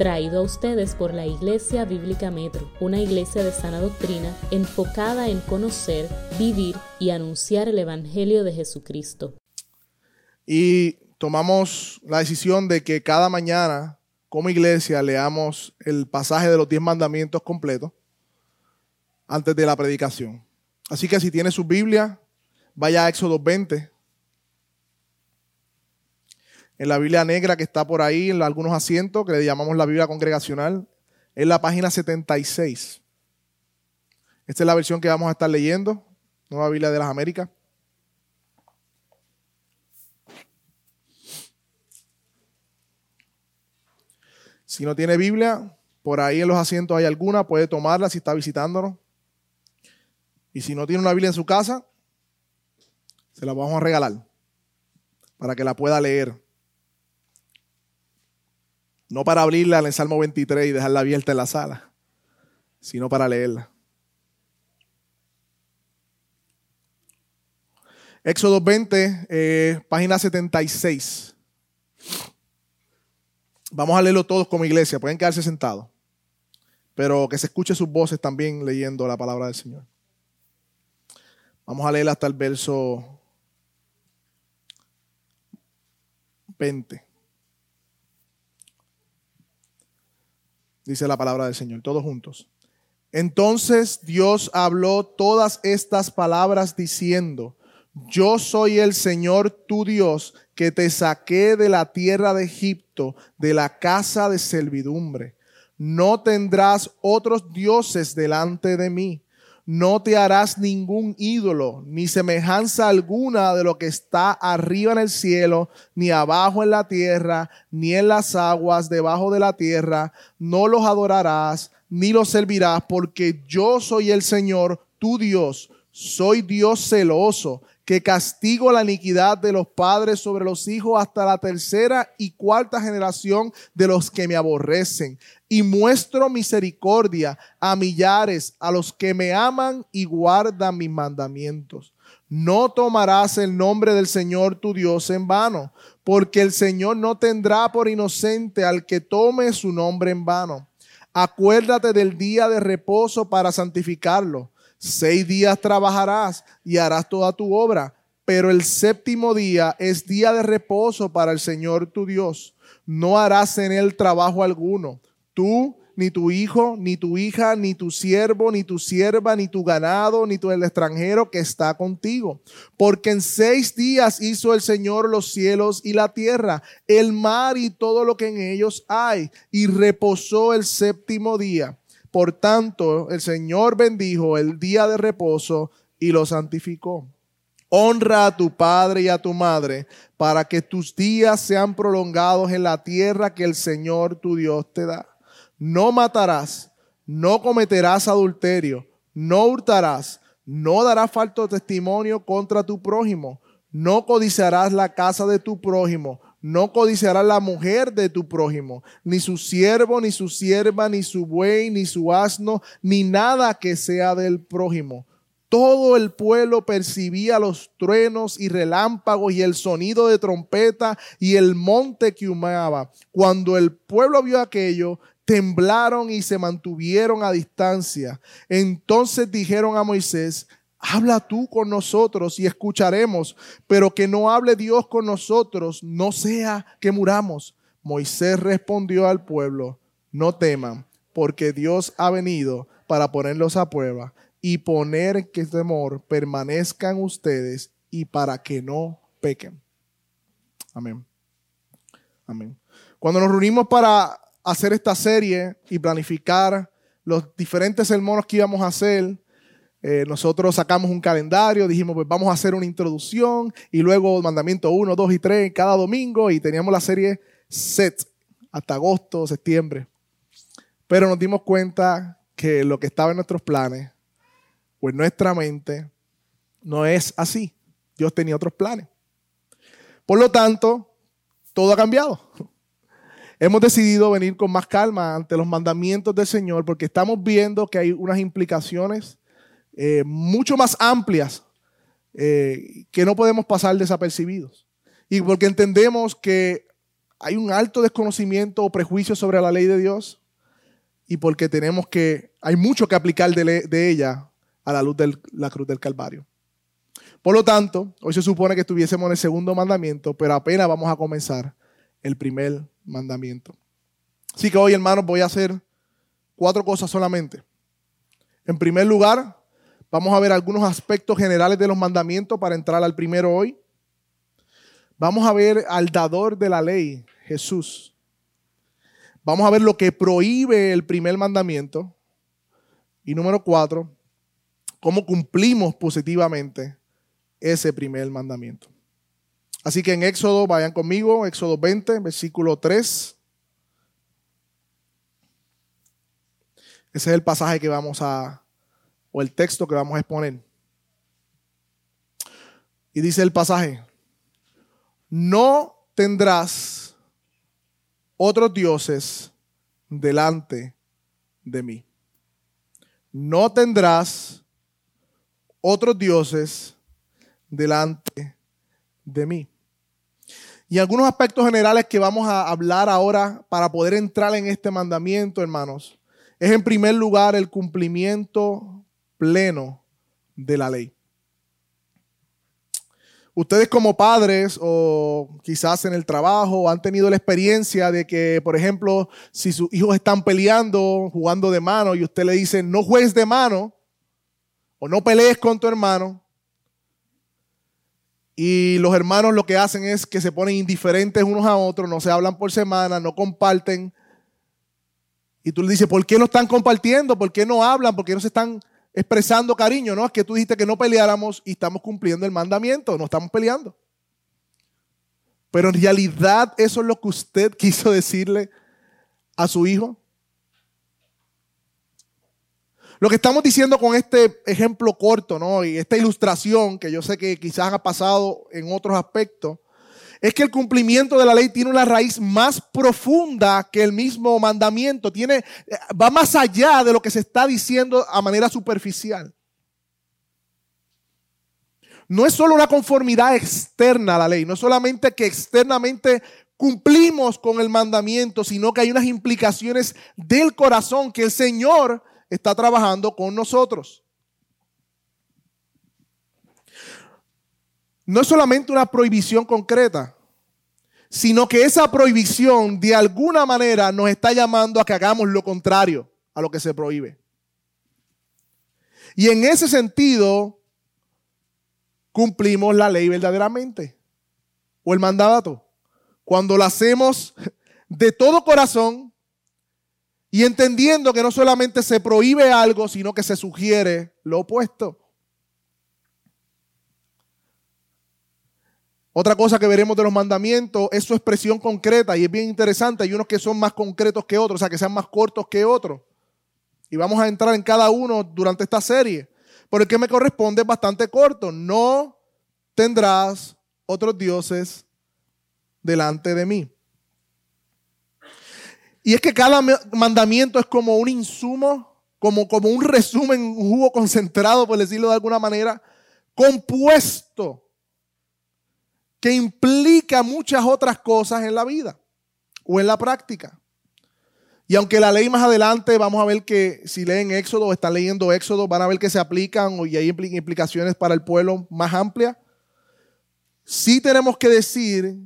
traído a ustedes por la Iglesia Bíblica Metro, una iglesia de sana doctrina enfocada en conocer, vivir y anunciar el Evangelio de Jesucristo. Y tomamos la decisión de que cada mañana, como iglesia, leamos el pasaje de los diez mandamientos completos antes de la predicación. Así que si tiene su Biblia, vaya a Éxodo 20. En la Biblia negra que está por ahí, en algunos asientos, que le llamamos la Biblia congregacional, es la página 76. Esta es la versión que vamos a estar leyendo, Nueva Biblia de las Américas. Si no tiene Biblia, por ahí en los asientos hay alguna, puede tomarla si está visitándonos. Y si no tiene una Biblia en su casa, se la vamos a regalar para que la pueda leer. No para abrirla en el Salmo 23 y dejarla abierta en la sala, sino para leerla. Éxodo 20, eh, página 76. Vamos a leerlo todos como iglesia, pueden quedarse sentados, pero que se escuche sus voces también leyendo la palabra del Señor. Vamos a leer hasta el verso 20. Dice la palabra del Señor, todos juntos. Entonces Dios habló todas estas palabras diciendo, yo soy el Señor tu Dios que te saqué de la tierra de Egipto, de la casa de servidumbre. No tendrás otros dioses delante de mí. No te harás ningún ídolo, ni semejanza alguna de lo que está arriba en el cielo, ni abajo en la tierra, ni en las aguas debajo de la tierra. No los adorarás, ni los servirás, porque yo soy el Señor, tu Dios. Soy Dios celoso que castigo la iniquidad de los padres sobre los hijos hasta la tercera y cuarta generación de los que me aborrecen. Y muestro misericordia a millares, a los que me aman y guardan mis mandamientos. No tomarás el nombre del Señor tu Dios en vano, porque el Señor no tendrá por inocente al que tome su nombre en vano. Acuérdate del día de reposo para santificarlo Seis días trabajarás y harás toda tu obra, pero el séptimo día es día de reposo para el Señor tu Dios. No harás en él trabajo alguno. Tú, ni tu hijo, ni tu hija, ni tu siervo, ni tu sierva, ni tu ganado, ni tu el extranjero que está contigo. Porque en seis días hizo el Señor los cielos y la tierra, el mar y todo lo que en ellos hay, y reposó el séptimo día. Por tanto, el Señor bendijo el día de reposo y lo santificó. Honra a tu padre y a tu madre para que tus días sean prolongados en la tierra que el Señor tu Dios te da. No matarás, no cometerás adulterio, no hurtarás, no darás falto testimonio contra tu prójimo, no codiciarás la casa de tu prójimo no codiciarás la mujer de tu prójimo, ni su siervo, ni su sierva, ni su buey, ni su asno, ni nada que sea del prójimo. Todo el pueblo percibía los truenos y relámpagos y el sonido de trompeta y el monte que humeaba. Cuando el pueblo vio aquello, temblaron y se mantuvieron a distancia. Entonces dijeron a Moisés, Habla tú con nosotros y escucharemos, pero que no hable Dios con nosotros, no sea que muramos. Moisés respondió al pueblo, no teman, porque Dios ha venido para ponerlos a prueba y poner que temor permanezcan ustedes y para que no pequen. Amén. Amén. Cuando nos reunimos para hacer esta serie y planificar los diferentes sermones que íbamos a hacer, eh, nosotros sacamos un calendario, dijimos, pues vamos a hacer una introducción y luego mandamiento 1, 2 y 3 cada domingo y teníamos la serie set hasta agosto, septiembre. Pero nos dimos cuenta que lo que estaba en nuestros planes o en nuestra mente no es así. Dios tenía otros planes. Por lo tanto, todo ha cambiado. Hemos decidido venir con más calma ante los mandamientos del Señor porque estamos viendo que hay unas implicaciones eh, mucho más amplias eh, que no podemos pasar desapercibidos. Y porque entendemos que hay un alto desconocimiento o prejuicio sobre la ley de Dios y porque tenemos que, hay mucho que aplicar de, de ella a la luz de la cruz del Calvario. Por lo tanto, hoy se supone que estuviésemos en el segundo mandamiento, pero apenas vamos a comenzar el primer mandamiento. Así que hoy, hermanos, voy a hacer cuatro cosas solamente. En primer lugar, vamos a ver algunos aspectos generales de los mandamientos para entrar al primero hoy. Vamos a ver al dador de la ley, Jesús. Vamos a ver lo que prohíbe el primer mandamiento. Y número cuatro, cómo cumplimos positivamente ese primer mandamiento. Así que en Éxodo, vayan conmigo, Éxodo 20, versículo 3. Ese es el pasaje que vamos a, o el texto que vamos a exponer. Y dice el pasaje, no tendrás otros dioses delante de mí. No tendrás otros dioses delante de mí. Y algunos aspectos generales que vamos a hablar ahora para poder entrar en este mandamiento, hermanos, es en primer lugar el cumplimiento pleno de la ley. Ustedes como padres o quizás en el trabajo han tenido la experiencia de que, por ejemplo, si sus hijos están peleando, jugando de mano y usted le dice, no juegues de mano o no pelees con tu hermano, y los hermanos lo que hacen es que se ponen indiferentes unos a otros, no se hablan por semana, no comparten. Y tú le dices, ¿por qué no están compartiendo? ¿Por qué no hablan? ¿Por qué no se están expresando cariño? No, es que tú dijiste que no peleáramos y estamos cumpliendo el mandamiento, no estamos peleando. Pero en realidad eso es lo que usted quiso decirle a su hijo. Lo que estamos diciendo con este ejemplo corto, ¿no? Y esta ilustración, que yo sé que quizás ha pasado en otros aspectos, es que el cumplimiento de la ley tiene una raíz más profunda que el mismo mandamiento. Tiene, va más allá de lo que se está diciendo a manera superficial. No es solo una conformidad externa a la ley, no es solamente que externamente cumplimos con el mandamiento, sino que hay unas implicaciones del corazón que el Señor está trabajando con nosotros. No es solamente una prohibición concreta, sino que esa prohibición de alguna manera nos está llamando a que hagamos lo contrario a lo que se prohíbe. Y en ese sentido, cumplimos la ley verdaderamente, o el mandato, cuando lo hacemos de todo corazón, y entendiendo que no solamente se prohíbe algo, sino que se sugiere lo opuesto. Otra cosa que veremos de los mandamientos es su expresión concreta y es bien interesante. Hay unos que son más concretos que otros, o sea, que sean más cortos que otros. Y vamos a entrar en cada uno durante esta serie. Pero el que me corresponde es bastante corto. No tendrás otros dioses delante de mí. Y es que cada mandamiento es como un insumo, como, como un resumen, un jugo concentrado, por decirlo de alguna manera, compuesto, que implica muchas otras cosas en la vida o en la práctica. Y aunque la ley más adelante, vamos a ver que si leen Éxodo o están leyendo Éxodo, van a ver que se aplican y hay implicaciones para el pueblo más amplias. Sí tenemos que decir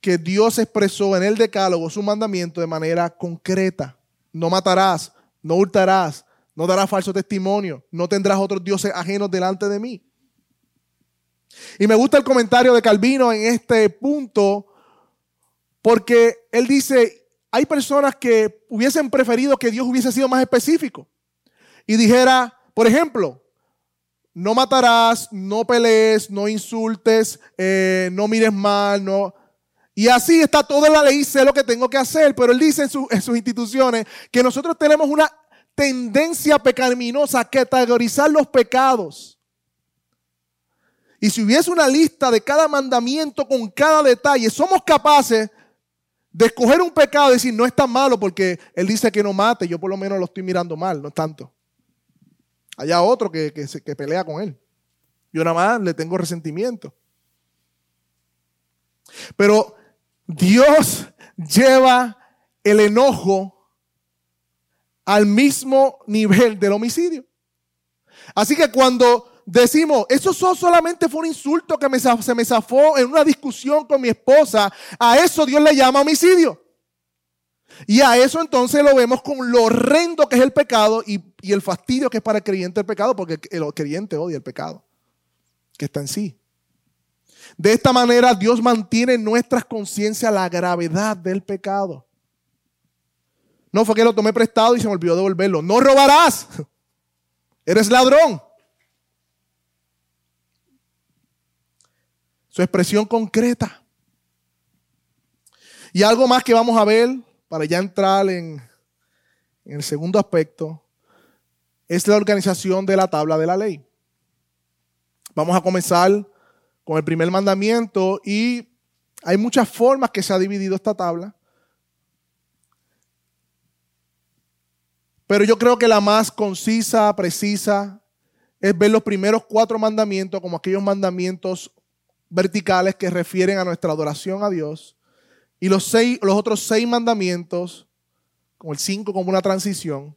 que Dios expresó en el decálogo su mandamiento de manera concreta. No matarás, no hurtarás, no darás falso testimonio, no tendrás otros dioses ajenos delante de mí. Y me gusta el comentario de Calvino en este punto porque él dice, hay personas que hubiesen preferido que Dios hubiese sido más específico y dijera, por ejemplo, no matarás, no pelees, no insultes, eh, no mires mal, no... Y así está toda la ley, sé lo que tengo que hacer, pero él dice en, sus instituciones que nosotros tenemos una tendencia pecaminosa a categorizar los pecados. Y si hubiese una lista de cada mandamiento con cada detalle, somos capaces de escoger un pecado y decir, no es tan malo porque él dice que no mate, yo por lo menos lo estoy mirando mal, no es tanto. Allá otro que, que, que pelea con él. Yo nada más le tengo resentimiento. Pero Dios lleva el enojo al mismo nivel del homicidio. Así que cuando decimos, eso solamente fue un insulto que me, se me zafó en una discusión con mi esposa, a eso Dios le llama homicidio. Y a eso entonces lo vemos con lo horrendo que es el pecado y, el fastidio que es para el creyente el pecado, porque el creyente odia el pecado que está en sí. De esta manera Dios mantiene en nuestras conciencias la gravedad del pecado. No fue que lo tomé prestado y se me olvidó devolverlo. No robarás. Eres ladrón. Su expresión concreta. Y algo más que vamos a ver para ya entrar en, en el segundo aspecto es la organización de la tabla de la ley. Vamos a comenzar con el primer mandamiento y hay muchas formas que se ha dividido esta tabla. Pero yo creo que la más concisa, precisa, es ver los primeros cuatro mandamientos como aquellos mandamientos verticales que refieren a nuestra adoración a Dios. Y los, seis, los otros seis mandamientos, como el cinco como una transición,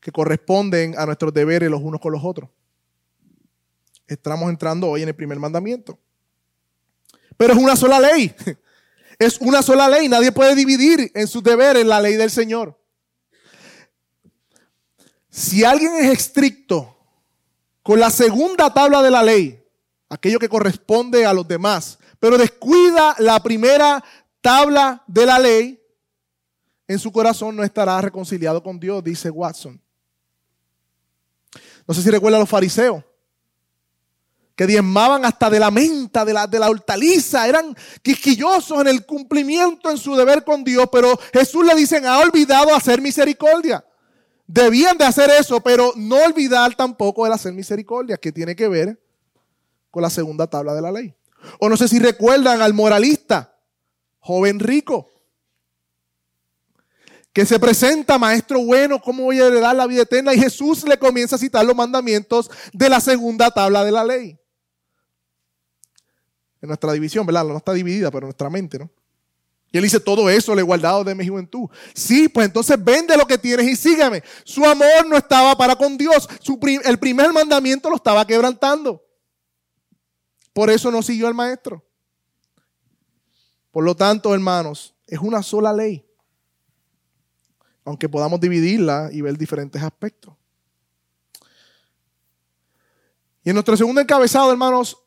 que corresponden a nuestros deberes los unos con los otros estamos entrando hoy en el primer mandamiento. Pero es una sola ley. Es una sola ley. Nadie puede dividir en sus deberes la ley del Señor. Si alguien es estricto con la segunda tabla de la ley, aquello que corresponde a los demás, pero descuida la primera tabla de la ley, en su corazón no estará reconciliado con Dios, dice Watson. No sé si recuerda a los fariseos que diezmaban hasta de la menta, de la, de la hortaliza, eran quisquillosos en el cumplimiento en su deber con Dios, pero Jesús le dicen, ha olvidado hacer misericordia. Debían de hacer eso, pero no olvidar tampoco el hacer misericordia, que tiene que ver con la segunda tabla de la ley. O no sé si recuerdan al moralista, joven rico, que se presenta, maestro bueno, ¿cómo voy a heredar la vida eterna? Y Jesús le comienza a citar los mandamientos de la segunda tabla de la ley en nuestra división, ¿verdad? No está dividida, pero en nuestra mente, ¿no? Y él dice, todo eso le he guardado de mi juventud. Sí, pues entonces vende lo que tienes y sígame. Su amor no estaba para con Dios. el primer mandamiento lo estaba quebrantando. Por eso no siguió al maestro. Por lo tanto, hermanos, es una sola ley. Aunque podamos dividirla y ver diferentes aspectos. Y en nuestro segundo encabezado, hermanos,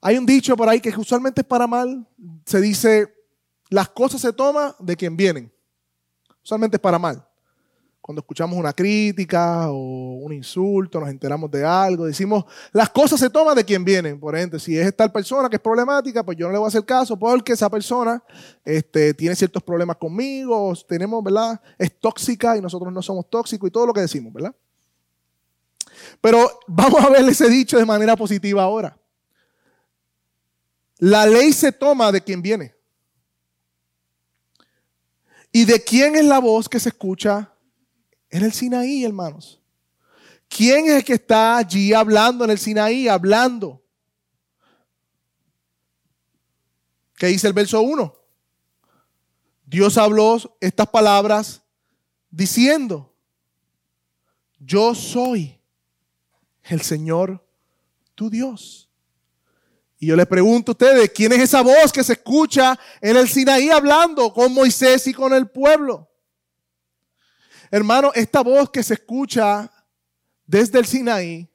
hay un dicho por ahí que usualmente es para mal. Se dice, las cosas se toman de quien vienen. Usualmente es para mal. Cuando escuchamos una crítica o un insulto, nos enteramos de algo, decimos, las cosas se toman de quien vienen. Por ejemplo, si es tal persona que es problemática, pues yo no le voy a hacer caso porque esa persona este, tiene ciertos problemas conmigo, tenemos, ¿verdad? Es tóxica y nosotros no somos tóxicos y todo lo que decimos, ¿verdad? Pero vamos a ver ese dicho de manera positiva ahora. La ley se toma de quien viene. ¿Y de quién es la voz que se escucha en el Sinaí, hermanos? ¿Quién es el que está allí hablando en el Sinaí, hablando? ¿Qué dice el verso 1? Dios habló estas palabras diciendo, yo soy el Señor tu Dios. Y yo les pregunto a ustedes, ¿quién es esa voz que se escucha en el Sinaí hablando con Moisés y con el pueblo? Hermano, esta voz que se escucha desde el Sinaí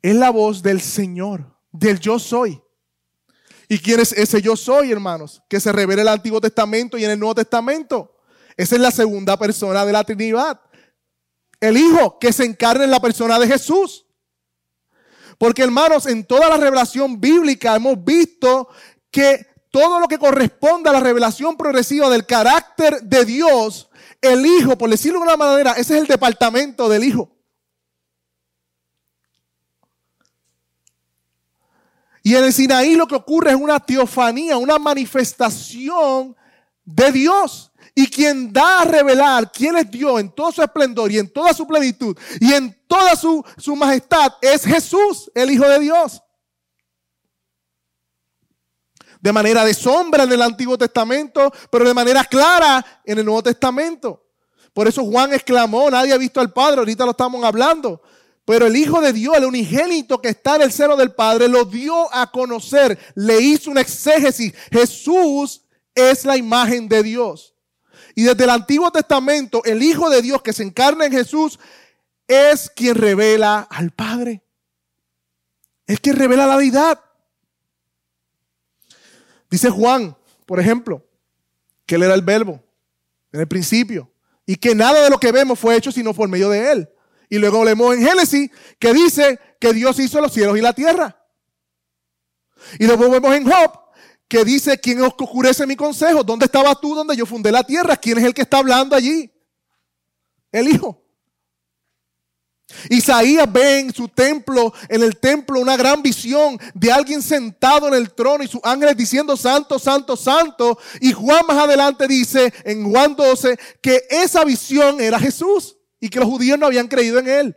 es la voz del Señor, del yo soy. ¿Y quién es ese yo soy, hermanos? Que se revela en el Antiguo Testamento y en el Nuevo Testamento. Esa es la segunda persona de la Trinidad. El Hijo que se encarna en la persona de Jesús. Porque hermanos, en toda la revelación bíblica hemos visto que todo lo que corresponde a la revelación progresiva del carácter de Dios, el Hijo, por decirlo de una manera, ese es el departamento del Hijo. Y en el Sinaí lo que ocurre es una teofanía, una manifestación de Dios. Y quien da a revelar quién es Dios en todo su esplendor y en toda su plenitud y en toda su, su majestad es Jesús, el Hijo de Dios. De manera de sombra en el Antiguo Testamento, pero de manera clara en el Nuevo Testamento. Por eso Juan exclamó, nadie ha visto al Padre, ahorita lo estamos hablando. Pero el Hijo de Dios, el unigénito que está en el seno del Padre, lo dio a conocer, le hizo un exégesis. Jesús es la imagen de Dios. Y desde el Antiguo Testamento, el Hijo de Dios que se encarna en Jesús es quien revela al Padre. Es quien revela la deidad. Dice Juan, por ejemplo, que él era el verbo en el principio y que nada de lo que vemos fue hecho sino por medio de él. Y luego leemos en Génesis que dice que Dios hizo los cielos y la tierra. Y luego vemos en Job que dice, ¿quién oscurece mi consejo? ¿Dónde estabas tú donde yo fundé la tierra? ¿Quién es el que está hablando allí? El Hijo. Isaías ve en su templo, en el templo, una gran visión de alguien sentado en el trono y sus ángeles diciendo santo, santo, santo. Y Juan más adelante dice en Juan 12 que esa visión era Jesús y que los judíos no habían creído en él.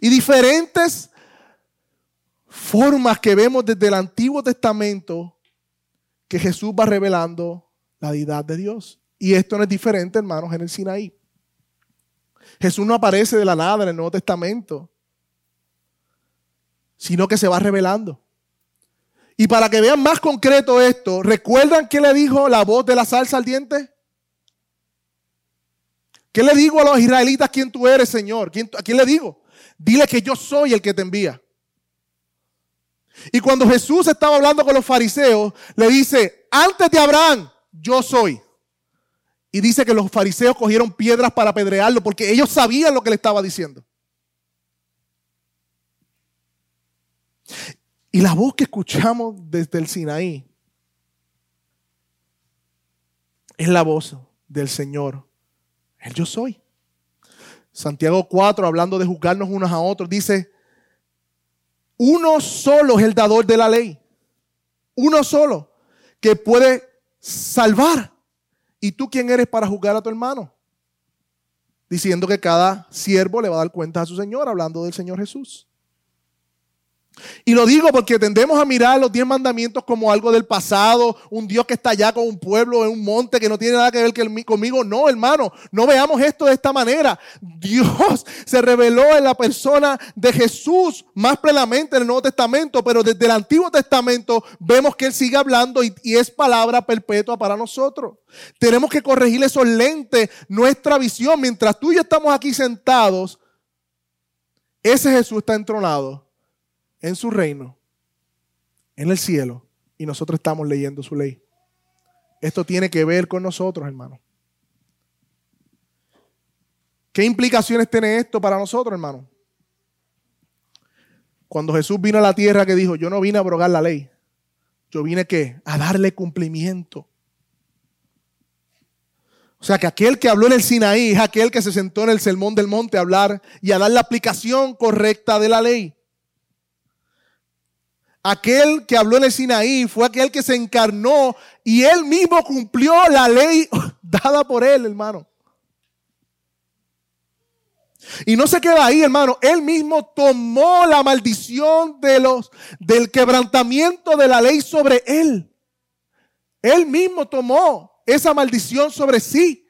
Y diferentes formas que vemos desde el Antiguo Testamento que Jesús va revelando la deidad de Dios. Y esto no es diferente, hermanos, en el Sinaí. Jesús no aparece de la nada en el Nuevo Testamento, sino que se va revelando. Y para que vean más concreto esto, ¿recuerdan qué le dijo la voz de la salsa al diente? ¿Qué le digo a los israelitas quién tú eres, Señor? ¿A quién le digo? Dile que yo soy el que te envía. Y cuando Jesús estaba hablando con los fariseos, le dice, antes de Abraham, yo soy. Y dice que los fariseos cogieron piedras para apedrearlo porque ellos sabían lo que le estaba diciendo. Y la voz que escuchamos desde el Sinaí es la voz del Señor. El yo soy. Santiago 4, hablando de juzgarnos unos a otros, dice, uno solo es el dador de la ley. Uno solo que puede salvar. ¿Y tú quién eres para juzgar a tu hermano? Diciendo que cada siervo le va a dar cuenta a su Señor, hablando del Señor Jesús. Y lo digo porque tendemos a mirar los diez mandamientos como algo del pasado, un Dios que está allá con un pueblo en un monte que no tiene nada que ver conmigo. No, hermano, no veamos esto de esta manera. Dios se reveló en la persona de Jesús más plenamente en el Nuevo Testamento, pero desde el Antiguo Testamento vemos que Él sigue hablando y, es palabra perpetua para nosotros. Tenemos que corregir esos lentes, nuestra visión. Mientras tú y yo estamos aquí sentados, ese Jesús está entronado en su reino, en el cielo, y nosotros estamos leyendo su ley. Esto tiene que ver con nosotros, hermano. ¿Qué implicaciones tiene esto para nosotros, hermano? Cuando Jesús vino a la tierra que dijo, yo no vine a abrogar la ley, yo vine que a darle cumplimiento. O sea que aquel que habló en el Sinaí es aquel que se sentó en el sermón del monte a hablar y a dar la aplicación correcta de la ley. Aquel que habló en el Sinaí fue aquel que se encarnó y él mismo cumplió la ley dada por él, hermano. Y no se queda ahí, hermano. Él mismo tomó la maldición de los, del quebrantamiento de la ley sobre él. Él mismo tomó esa maldición sobre sí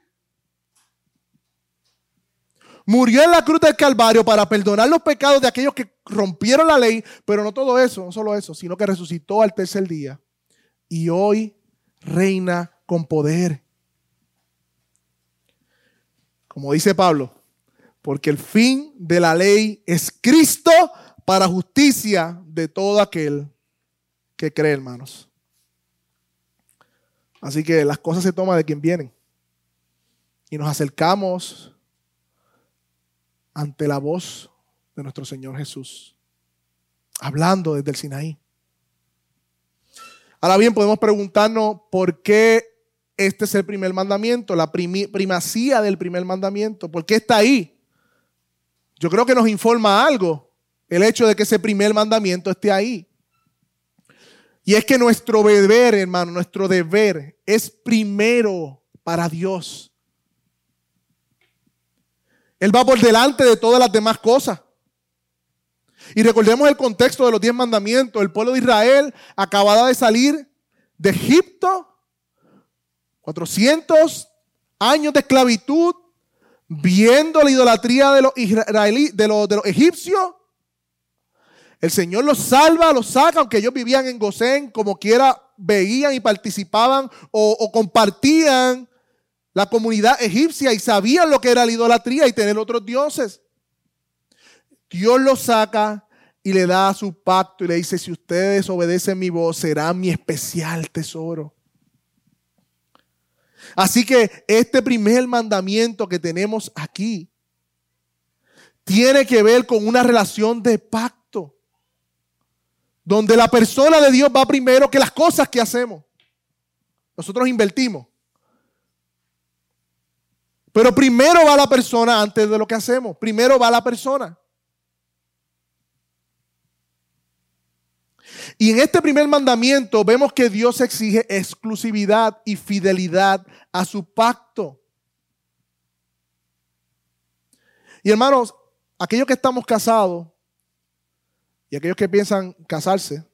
murió en la cruz del Calvario para perdonar los pecados de aquellos que rompieron la ley, pero no todo eso, no solo eso, sino que resucitó al tercer día y hoy reina con poder. Como dice Pablo, porque el fin de la ley es Cristo para justicia de todo aquel que cree, hermanos. Así que las cosas se toman de quien vienen. Y nos acercamos ante la voz de nuestro Señor Jesús, hablando desde el Sinaí. Ahora bien, podemos preguntarnos por qué este es el primer mandamiento, la primacía del primer mandamiento, ¿por qué está ahí? Yo creo que nos informa algo el hecho de que ese primer mandamiento esté ahí. Y es que nuestro deber, hermano, nuestro deber es primero para Dios. Él va por delante de todas las demás cosas. Y recordemos el contexto de los diez mandamientos. El pueblo de Israel acababa de salir de Egipto, 400 años de esclavitud, viendo la idolatría de los, de de egipcios. El Señor los salva, los saca, aunque ellos vivían en Gosén, como quiera veían y participaban o compartían la comunidad egipcia y sabían lo que era la idolatría y tener otros dioses. Dios los saca y le da su pacto y le dice, si ustedes obedecen mi voz, será mi especial tesoro. Así que este primer mandamiento que tenemos aquí tiene que ver con una relación de pacto, donde la persona de Dios va primero que las cosas que hacemos. Nosotros invertimos. Pero primero va la persona antes de lo que hacemos. Primero va la persona. Y en este primer mandamiento vemos que Dios exige exclusividad y fidelidad a su pacto. Y hermanos, aquellos que estamos casados y aquellos que piensan casarse,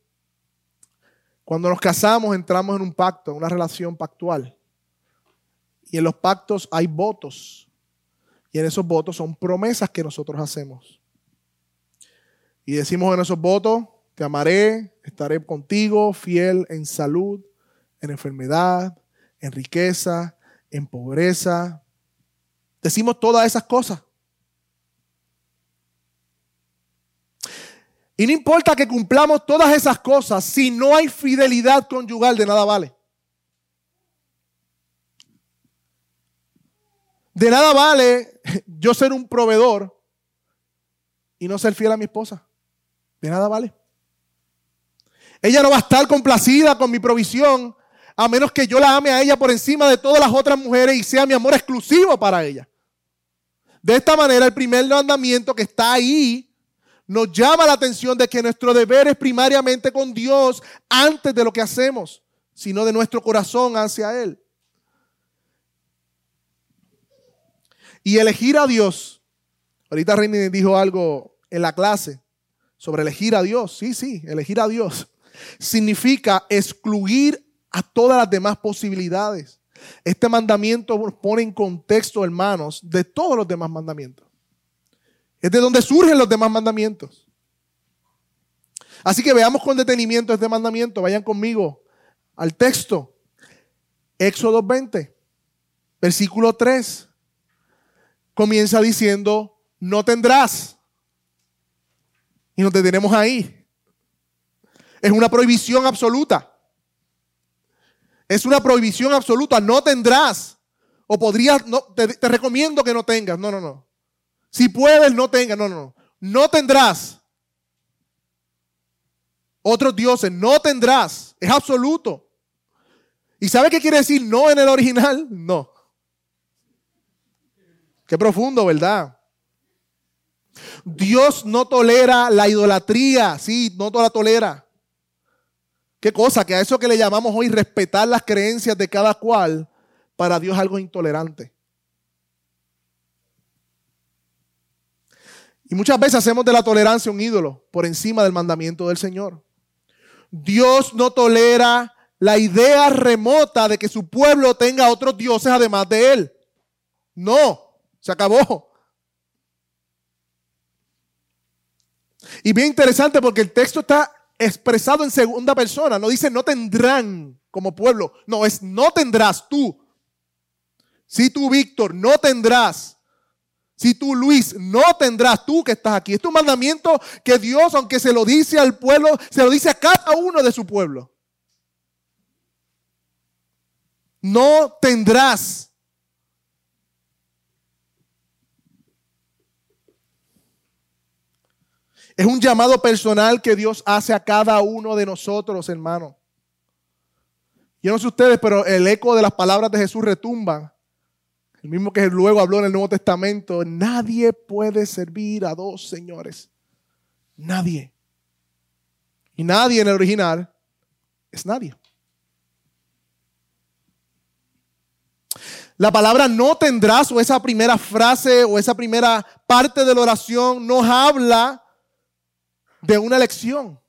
cuando nos casamos entramos en un pacto, en una relación pactual. Y en los pactos hay votos. Y en esos votos son promesas que nosotros hacemos. Y decimos en esos votos, te amaré, estaré contigo, fiel en salud, en enfermedad, en riqueza, en pobreza. Decimos todas esas cosas. Y no importa que cumplamos todas esas cosas, si no hay fidelidad conyugal, de nada vale. De nada vale yo ser un proveedor y no ser fiel a mi esposa. De nada vale. Ella no va a estar complacida con mi provisión a menos que yo la ame a ella por encima de todas las otras mujeres y sea mi amor exclusivo para ella. De esta manera, el primer mandamiento que está ahí nos llama la atención de que nuestro deber es primariamente con Dios antes de lo que hacemos, sino de nuestro corazón hacia Él. Y elegir a Dios. Ahorita Reini dijo algo en la clase sobre elegir a Dios. Sí, sí, elegir a Dios significa excluir a todas las demás posibilidades. Este mandamiento pone en contexto, hermanos, de todos los demás mandamientos. Es de donde surgen los demás mandamientos. Así que veamos con detenimiento este mandamiento. Vayan conmigo al texto. Éxodo 20, versículo 3. Comienza diciendo, no tendrás. Y nos detenemos ahí. Es una prohibición absoluta. Es una prohibición absoluta. No tendrás. O podrías, no, te, recomiendo que no tengas. No, no, no. Si puedes, no tengas. No, no, no. No tendrás. Otros dioses. No tendrás. Es absoluto. ¿Y sabe qué quiere decir no en el original? No. Qué profundo, ¿verdad? Dios no tolera la idolatría, sí, no la tolera. ¿Qué cosa? Que a eso que le llamamos hoy respetar las creencias de cada cual, para Dios algo intolerante. Y muchas veces hacemos de la tolerancia un ídolo por encima del mandamiento del Señor. Dios no tolera la idea remota de que su pueblo tenga otros dioses además de Él. No, se acabó. Y bien interesante porque el texto está expresado en segunda persona. No dice no tendrán como pueblo. No, es no tendrás tú. Si tú, Víctor, no tendrás. Si tú, Luis, no tendrás tú que estás aquí. Es un mandamiento que Dios, aunque se lo dice al pueblo, se lo dice a cada uno de su pueblo. No tendrás. Es un llamado personal que Dios hace a cada uno de nosotros, hermano. Yo no sé ustedes, pero el eco de las palabras de Jesús retumba. El mismo que luego habló en el Nuevo Testamento. Nadie puede servir a dos señores. Nadie. Y nadie en el original es nadie. La palabra no tendrás o esa primera frase o esa primera parte de la oración nos habla de una elección.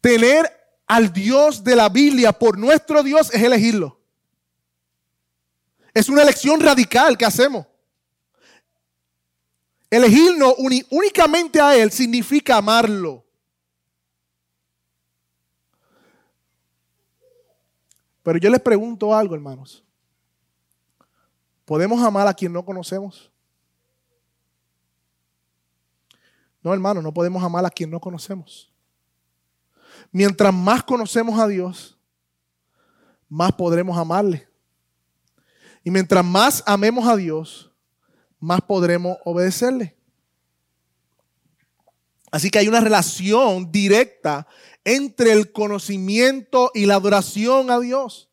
Tener al Dios de la Biblia por nuestro Dios es elegirlo. Es una elección radical que hacemos. Elegirnos únicamente a Él significa amarlo. Pero yo les pregunto algo, hermanos. ¿Podemos amar a quien no conocemos? No, hermano, no podemos amar a quien no conocemos. Mientras más conocemos a Dios, más podremos amarle. Y mientras más amemos a Dios, más podremos obedecerle. Así que hay una relación directa entre el conocimiento y la adoración a Dios.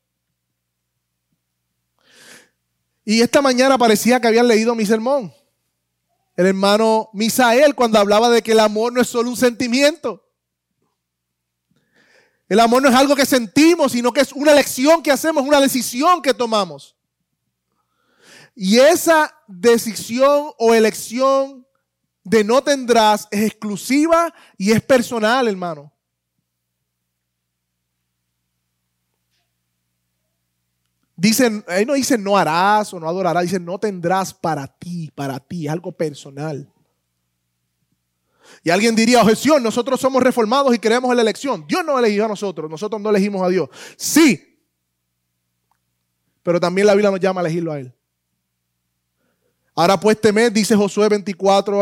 Y esta mañana parecía que habían leído mi sermón. El hermano Misael cuando hablaba de que el amor no es solo un sentimiento. El amor no es algo que sentimos, sino que es una elección que hacemos, una decisión que tomamos. Y esa decisión o elección de no tendrás es exclusiva y es personal, hermano. Dicen, ahí no dice no harás o no adorarás, dice no tendrás para ti, para ti, algo personal. Y alguien diría, objeción, nosotros somos reformados y creemos en la elección. Dios no eligió a nosotros, nosotros no elegimos a Dios. Sí, pero también la Biblia nos llama a elegirlo a Él. Ahora pues temed, dice Josué 24,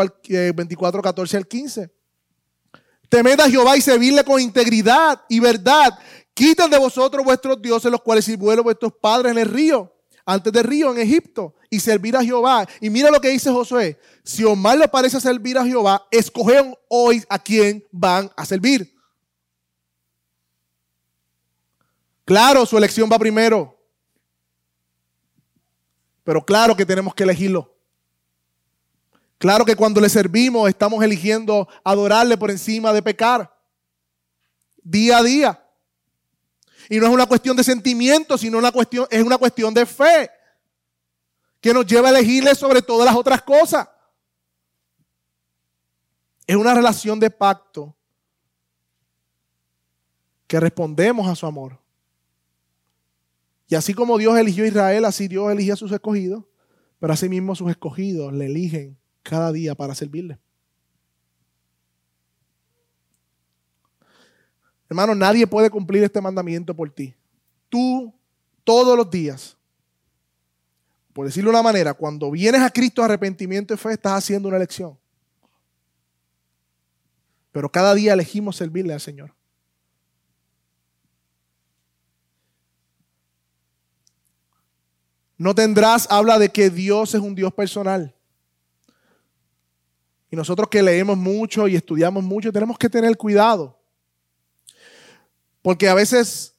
24 14 al 15. Temed a Jehová y servirle con integridad y verdad. Quiten de vosotros vuestros dioses, los cuales sirvieron vuestros padres en el río, antes del río en Egipto, y servir a Jehová. Y mira lo que dice Josué. Si os mal le parece servir a Jehová, escogen hoy a quién van a servir. Claro, su elección va primero. Pero claro que tenemos que elegirlo. Claro que cuando le servimos estamos eligiendo adorarle por encima de pecar. Día a día. Y no es una cuestión de sentimiento, sino una cuestión, es una cuestión de fe. Que nos lleva a elegirle sobre todas las otras cosas. Es una relación de pacto que respondemos a su amor. Y así como Dios eligió a Israel, así Dios eligió a sus escogidos, pero así mismo sus escogidos le eligen cada día para servirle. Hermano, nadie puede cumplir este mandamiento por ti. Tú, todos los días, por decirlo de una manera, cuando vienes a Cristo arrepentimiento y fe, estás haciendo una elección. Pero cada día elegimos servirle al Señor. No tendrás, habla de que Dios es un Dios personal. Y nosotros que leemos mucho y estudiamos mucho, tenemos que tener cuidado. Porque a veces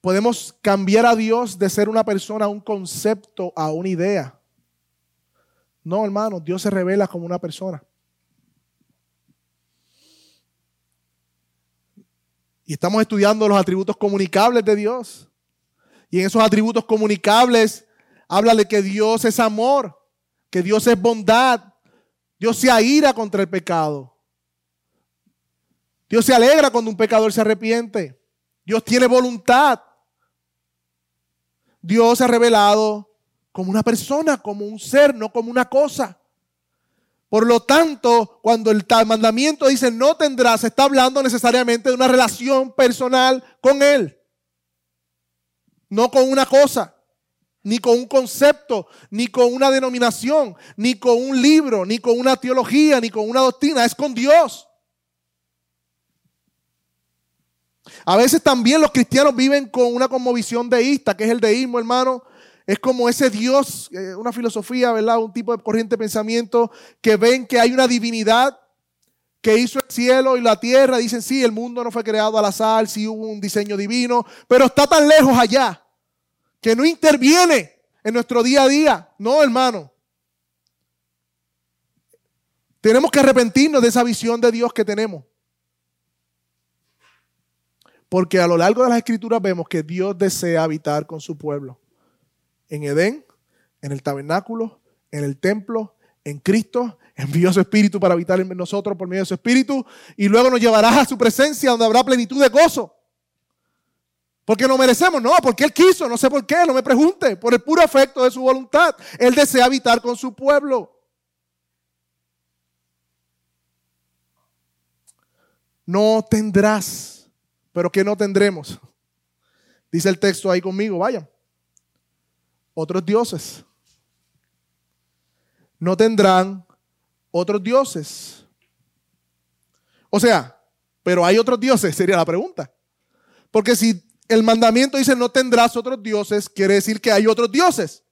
podemos cambiar a Dios de ser una persona a un concepto, a una idea. No, hermano, Dios se revela como una persona. Y estamos estudiando los atributos comunicables de Dios. Y en esos atributos comunicables habla de que Dios es amor, que Dios es bondad, Dios se aira contra el pecado. Dios se alegra cuando un pecador se arrepiente. Dios tiene voluntad. Dios se ha revelado como una persona, como un ser, no como una cosa. Por lo tanto, cuando el mandamiento dice no tendrás, está hablando necesariamente de una relación personal con Él, no con una cosa ni con un concepto, ni con una denominación, ni con un libro, ni con una teología, ni con una doctrina, es con Dios. A veces también los cristianos viven con una conmovisión deísta, que es el deísmo, hermano. Es como ese Dios, eh, una filosofía, ¿verdad? Un tipo de corriente de pensamiento que ven que hay una divinidad que hizo el cielo y la tierra. Dicen, sí, el mundo no fue creado al azar, sí hubo un diseño divino, pero está tan lejos allá que no interviene en nuestro día a día. No, hermano. Tenemos que arrepentirnos de esa visión de Dios que tenemos. Porque a lo largo de las escrituras vemos que Dios desea habitar con su pueblo. En Edén, en el tabernáculo, en el templo, en Cristo, envió su Espíritu para habitar en nosotros por medio de su Espíritu, y luego nos llevará a su presencia donde habrá plenitud de gozo. Porque no merecemos, no, porque Él quiso, no sé por qué, no me pregunte, por el puro afecto de su voluntad. Él desea habitar con su pueblo. No tendrás, pero que no tendremos. Dice el texto ahí conmigo, vayan. Otros dioses. No tendrán otros dioses. O sea, pero hay otros dioses, sería la pregunta. Porque si el mandamiento dice no tendrás otros dioses, quiere decir que hay otros dioses.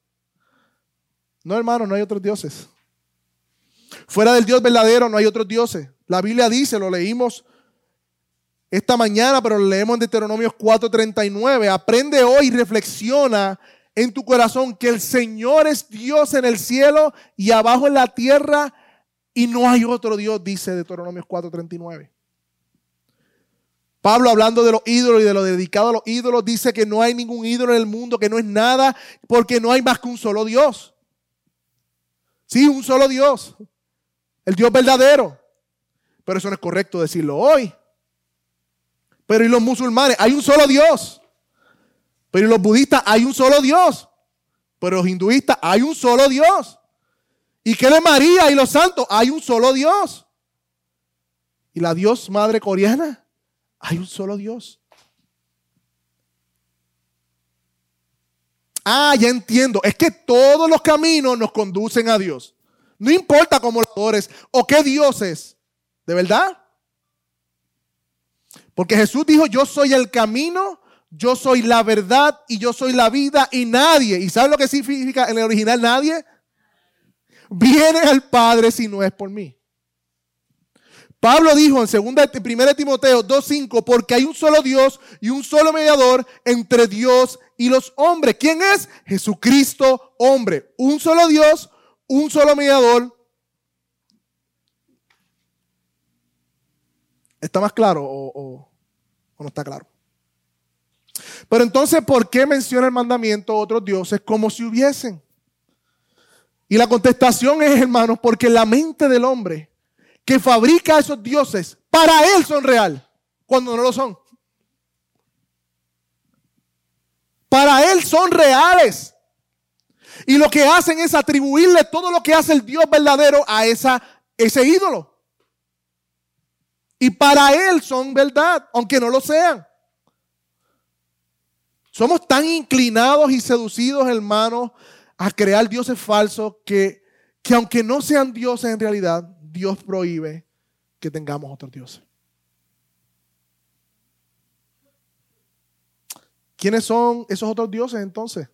No, hermano, no hay otros dioses. Fuera del Dios verdadero no hay otros dioses. La Biblia dice, lo leímos esta mañana, pero leemos en Deuteronomios 4:39. Aprende hoy reflexiona en tu corazón que el Señor es Dios en el cielo y abajo en la tierra y no hay otro Dios, dice Deuteronomios 4:39. Pablo hablando de los ídolos y de lo dedicado a los ídolos, dice que no hay ningún ídolo en el mundo, que no es nada, porque no hay más que un solo Dios. Sí, un solo Dios. El Dios verdadero. Pero eso no es correcto decirlo hoy. Pero ¿y los musulmanes? Hay un solo Dios. Pero ¿y los budistas? Hay un solo Dios. Pero los hinduistas, hay un solo Dios. ¿Y qué de María y los santos? Hay un solo Dios. ¿Y la Dios Madre coreana? Hay un solo Dios. Ah, ya entiendo. Es que todos los caminos nos conducen a Dios. No importa cómo lo adores o qué Dios es. ¿De verdad? Porque Jesús dijo, yo soy el camino, yo soy la verdad y yo soy la vida y nadie. ¿Y sabe lo que significa en el original nadie? Viene al Padre si no es por mí. Pablo dijo en 1 Timoteo 2.5, porque hay un solo Dios y un solo mediador entre Dios y los hombres. ¿Quién es? Jesucristo, hombre. Un solo Dios, un solo mediador. ¿Está más claro o, no está claro? Pero entonces, ¿por qué menciona el mandamiento otros dioses como si hubiesen? Y la contestación es, hermanos, porque la mente del hombre que fabrica esos dioses, para él son real, cuando no lo son. Para él son reales. Y lo que hacen es atribuirle todo lo que hace el Dios verdadero a esa, ese ídolo. Y para él son verdad, aunque no lo sean. Somos tan inclinados y seducidos, hermanos, a crear dioses falsos que, que aunque no sean dioses en realidad, Dios prohíbe que tengamos otros dioses. ¿Quiénes son esos otros dioses entonces?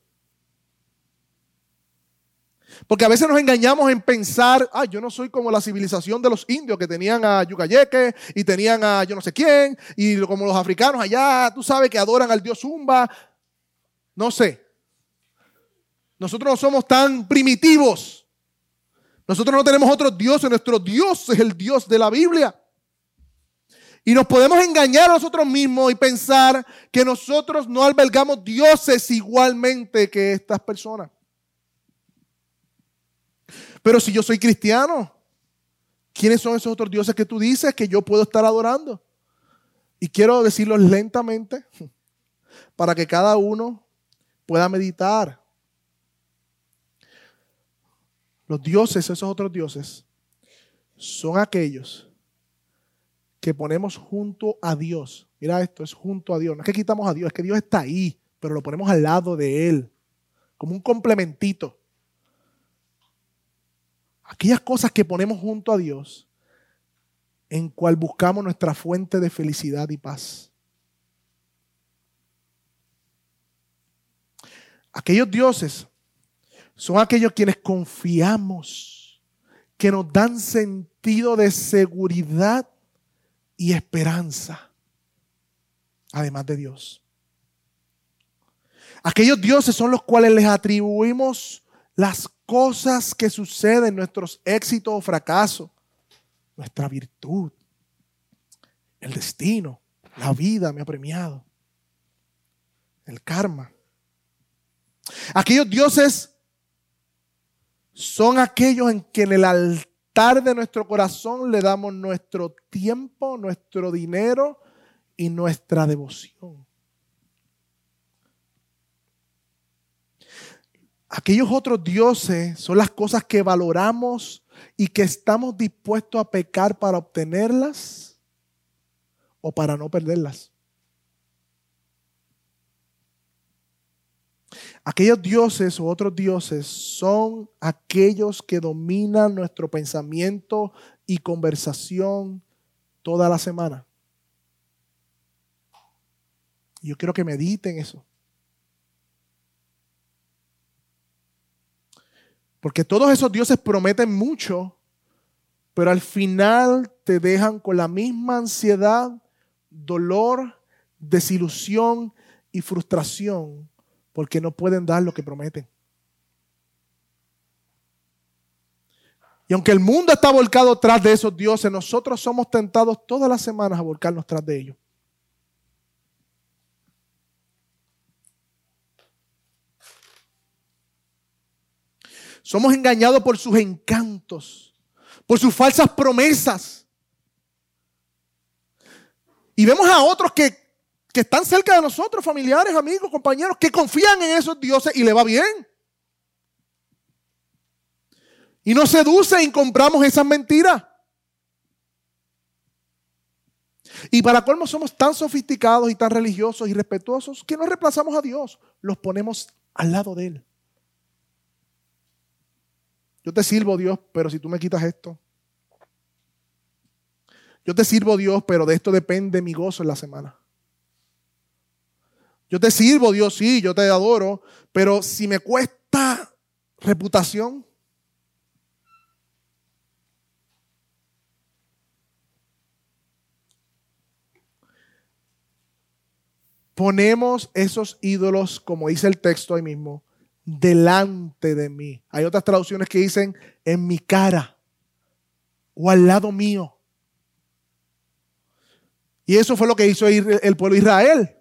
Porque a veces nos engañamos en pensar, ah, yo no soy como la civilización de los indios que tenían a Yucayeque y tenían a yo no sé quién, y como los africanos allá, tú sabes que adoran al dios Zumba. No sé. Nosotros no somos tan primitivos. Nosotros no tenemos otro Dios, nuestro Dios es el Dios de la Biblia. Y nos podemos engañar a nosotros mismos y pensar que nosotros no albergamos dioses igualmente que estas personas. Pero si yo soy cristiano, ¿quiénes son esos otros dioses que tú dices que yo puedo estar adorando? Y quiero decirlo lentamente para que cada uno pueda meditar los dioses, esos otros dioses, son aquellos que ponemos junto a Dios. Mira esto, es junto a Dios. No es que quitamos a Dios, es que Dios está ahí, pero lo ponemos al lado de Él, como un complementito. Aquellas cosas que ponemos junto a Dios, en cual buscamos nuestra fuente de felicidad y paz. Aquellos dioses son aquellos quienes confiamos, que nos dan sentido de seguridad y esperanza, además de Dios. Aquellos dioses son los cuales les atribuimos las cosas que suceden, nuestros éxitos o fracasos, nuestra virtud, el destino, la vida me ha premiado, el karma. Aquellos dioses son aquellos en que en el altar de nuestro corazón le damos nuestro tiempo, nuestro dinero y nuestra devoción. Aquellos otros dioses son las cosas que valoramos y que estamos dispuestos a pecar para obtenerlas o para no perderlas. Aquellos dioses o otros dioses son aquellos que dominan nuestro pensamiento y conversación toda la semana. Yo quiero que mediten eso. Porque todos esos dioses prometen mucho, pero al final te dejan con la misma ansiedad, dolor, desilusión y frustración, porque no pueden dar lo que prometen. Y aunque el mundo está volcado tras de esos dioses, nosotros somos tentados todas las semanas a volcarnos tras de ellos. Somos engañados por sus encantos, por sus falsas promesas. Y vemos a otros que, que están cerca de nosotros, familiares, amigos, compañeros, que confían en esos dioses y le va bien. Y nos seduce y compramos esas mentiras. Y para colmo somos tan sofisticados y tan religiosos y respetuosos que no reemplazamos a Dios, los ponemos al lado de Él. Yo te sirvo, Dios, pero si tú me quitas esto. Yo te sirvo, Dios, pero de esto depende mi gozo en la semana. Yo te sirvo, Dios, sí, yo te adoro, pero si me cuesta reputación. Ponemos esos ídolos, como dice el texto ahí mismo, delante de mí. Hay otras traducciones que dicen en mi cara o al lado mío. Y eso fue lo que hizo el pueblo de Israel.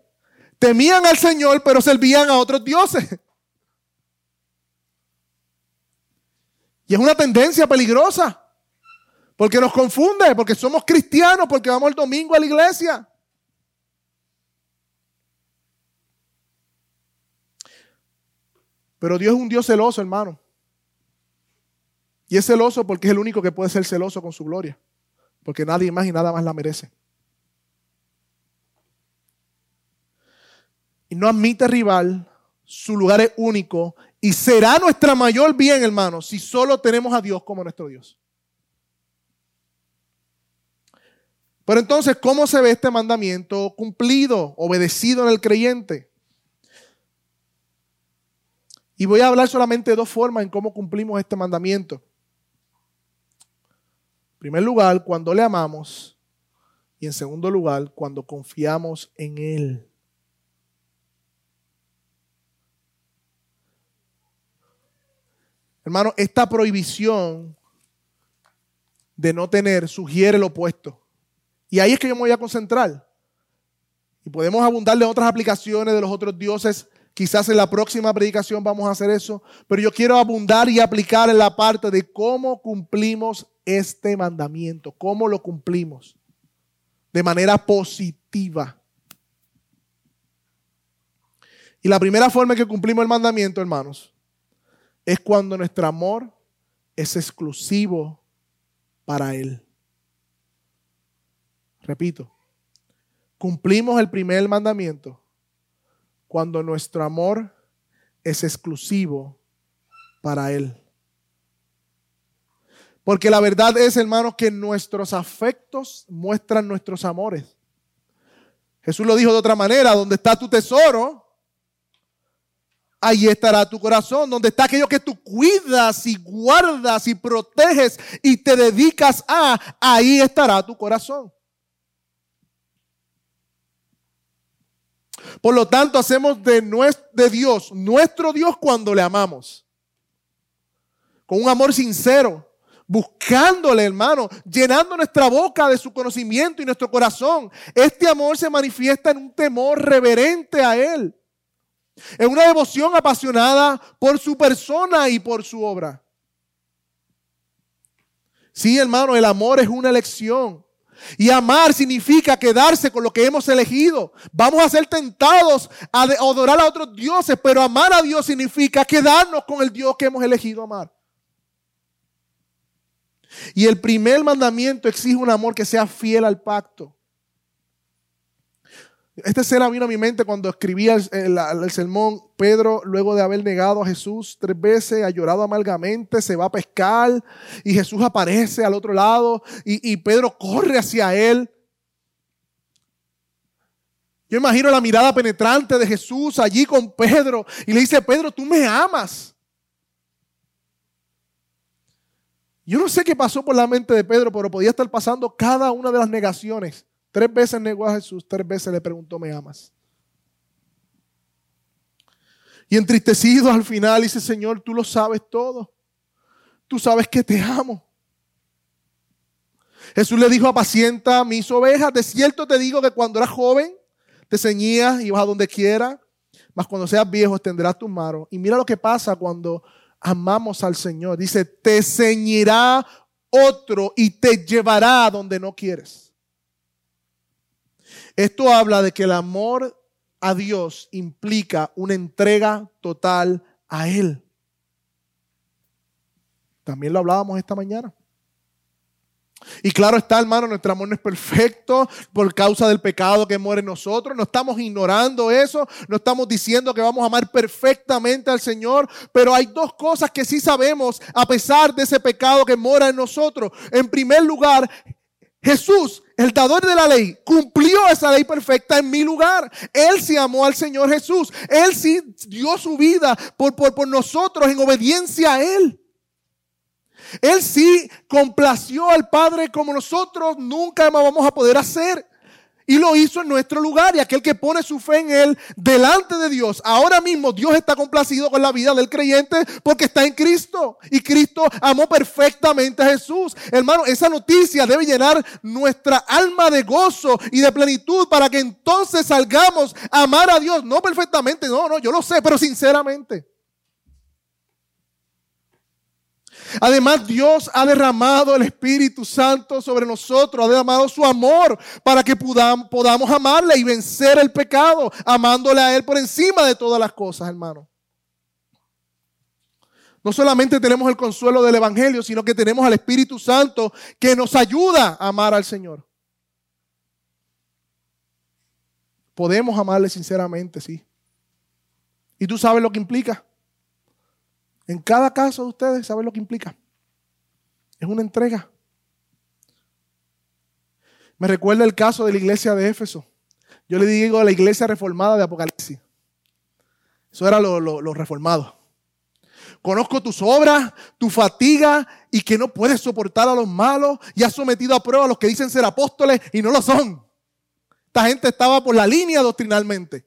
Temían al Señor, pero servían a otros dioses. Y es una tendencia peligrosa. Porque nos confunde, porque somos cristianos, porque vamos el domingo a la iglesia. Pero Dios es un Dios celoso, hermano. Y es celoso porque es el único que puede ser celoso con su gloria. Porque nadie más y nada más la merece. Y no admite rival, su lugar es único y será nuestra mayor bien, hermano, si solo tenemos a Dios como nuestro Dios. Pero entonces, ¿cómo se ve este mandamiento cumplido, obedecido en el creyente? Y voy a hablar solamente de dos formas en cómo cumplimos este mandamiento. En primer lugar, cuando le amamos. Y en segundo lugar, cuando confiamos en Él. Hermano, esta prohibición de no tener sugiere lo opuesto. Y ahí es que yo me voy a concentrar. Y podemos abundar de otras aplicaciones de los otros dioses Quizás en la próxima predicación vamos a hacer eso, pero yo quiero abundar y aplicar en la parte de cómo cumplimos este mandamiento, cómo lo cumplimos de manera positiva. Y la primera forma en que cumplimos el mandamiento, hermanos, es cuando nuestro amor es exclusivo para Él. Repito, cumplimos el primer mandamiento cuando nuestro amor es exclusivo para Él. Porque la verdad es, hermanos, que nuestros afectos muestran nuestros amores. Jesús lo dijo de otra manera, donde está tu tesoro, ahí estará tu corazón. Donde está aquello que tú cuidas y guardas y proteges y te dedicas a, ahí estará tu corazón. Por lo tanto, hacemos de, Dios nuestro Dios cuando le amamos. Con un amor sincero, buscándole, hermano, llenando nuestra boca de su conocimiento y nuestro corazón. Este amor se manifiesta en un temor reverente a Él, en una devoción apasionada por su persona y por su obra. Sí, hermano, el amor es una elección. Y amar significa quedarse con lo que hemos elegido. Vamos a ser tentados a adorar a otros dioses, pero amar a Dios significa quedarnos con el Dios que hemos elegido amar. Y el primer mandamiento exige un amor que sea fiel al pacto. Esta escena vino a mi mente cuando escribía el, sermón. Pedro, luego de haber negado a Jesús tres veces, ha llorado amargamente, se va a pescar y Jesús aparece al otro lado y, y Pedro corre hacia él. Yo imagino la mirada penetrante de Jesús allí con Pedro y le dice, Pedro, tú me amas. Yo no sé qué pasó por la mente de Pedro, pero podía estar pasando cada una de las negaciones Tres veces negó a Jesús, tres veces le preguntó, ¿me amas? Y entristecido al final dice, Señor, tú lo sabes todo. Tú sabes que te amo. Jesús le dijo, apacienta mis ovejas. De cierto te digo que cuando eras joven, te ceñías, ibas a donde quiera, mas cuando seas viejo tendrás tus manos. Y mira lo que pasa cuando amamos al Señor. Dice, te ceñirá otro y te llevará a donde no quieres. Esto habla de que el amor a Dios implica una entrega total a Él. También lo hablábamos esta mañana. Y claro está, hermano, nuestro amor no es perfecto por causa del pecado que muere en nosotros. No estamos ignorando eso, no estamos diciendo que vamos a amar perfectamente al Señor, pero hay dos cosas que sí sabemos a pesar de ese pecado que mora en nosotros. En primer lugar, Jesús, el dador de la ley, cumplió esa ley perfecta en mi lugar. Él sí amó al Señor Jesús. Él sí dio su vida por, por, por nosotros en obediencia a Él. Él sí complació al Padre como nosotros nunca más vamos a poder hacer y lo hizo en nuestro lugar. Y aquel que pone su fe en Él delante de Dios, ahora mismo Dios está complacido con la vida del creyente porque está en Cristo. Y Cristo amó perfectamente a Jesús. Hermano, esa noticia debe llenar nuestra alma de gozo y de plenitud para que entonces salgamos a amar a Dios. No perfectamente, no, no, yo lo sé, pero sinceramente. Además, Dios ha derramado el Espíritu Santo sobre nosotros, ha derramado su amor para que podamos, amarle y vencer el pecado, amándole a Él por encima de todas las cosas, hermano. No solamente tenemos el consuelo del Evangelio, sino que tenemos al Espíritu Santo que nos ayuda a amar al Señor. Podemos amarle sinceramente, sí. ¿Y tú sabes lo que implica? En cada caso de ustedes, ¿saben lo que implica? Es una entrega. Me recuerda el caso de la iglesia de Éfeso. Yo le digo a la iglesia reformada de Apocalipsis. Eso era lo, lo reformado. Conozco tus obras, tu fatiga y que no puedes soportar a los malos y has sometido a prueba a los que dicen ser apóstoles y no lo son. Esta gente estaba por la línea doctrinalmente.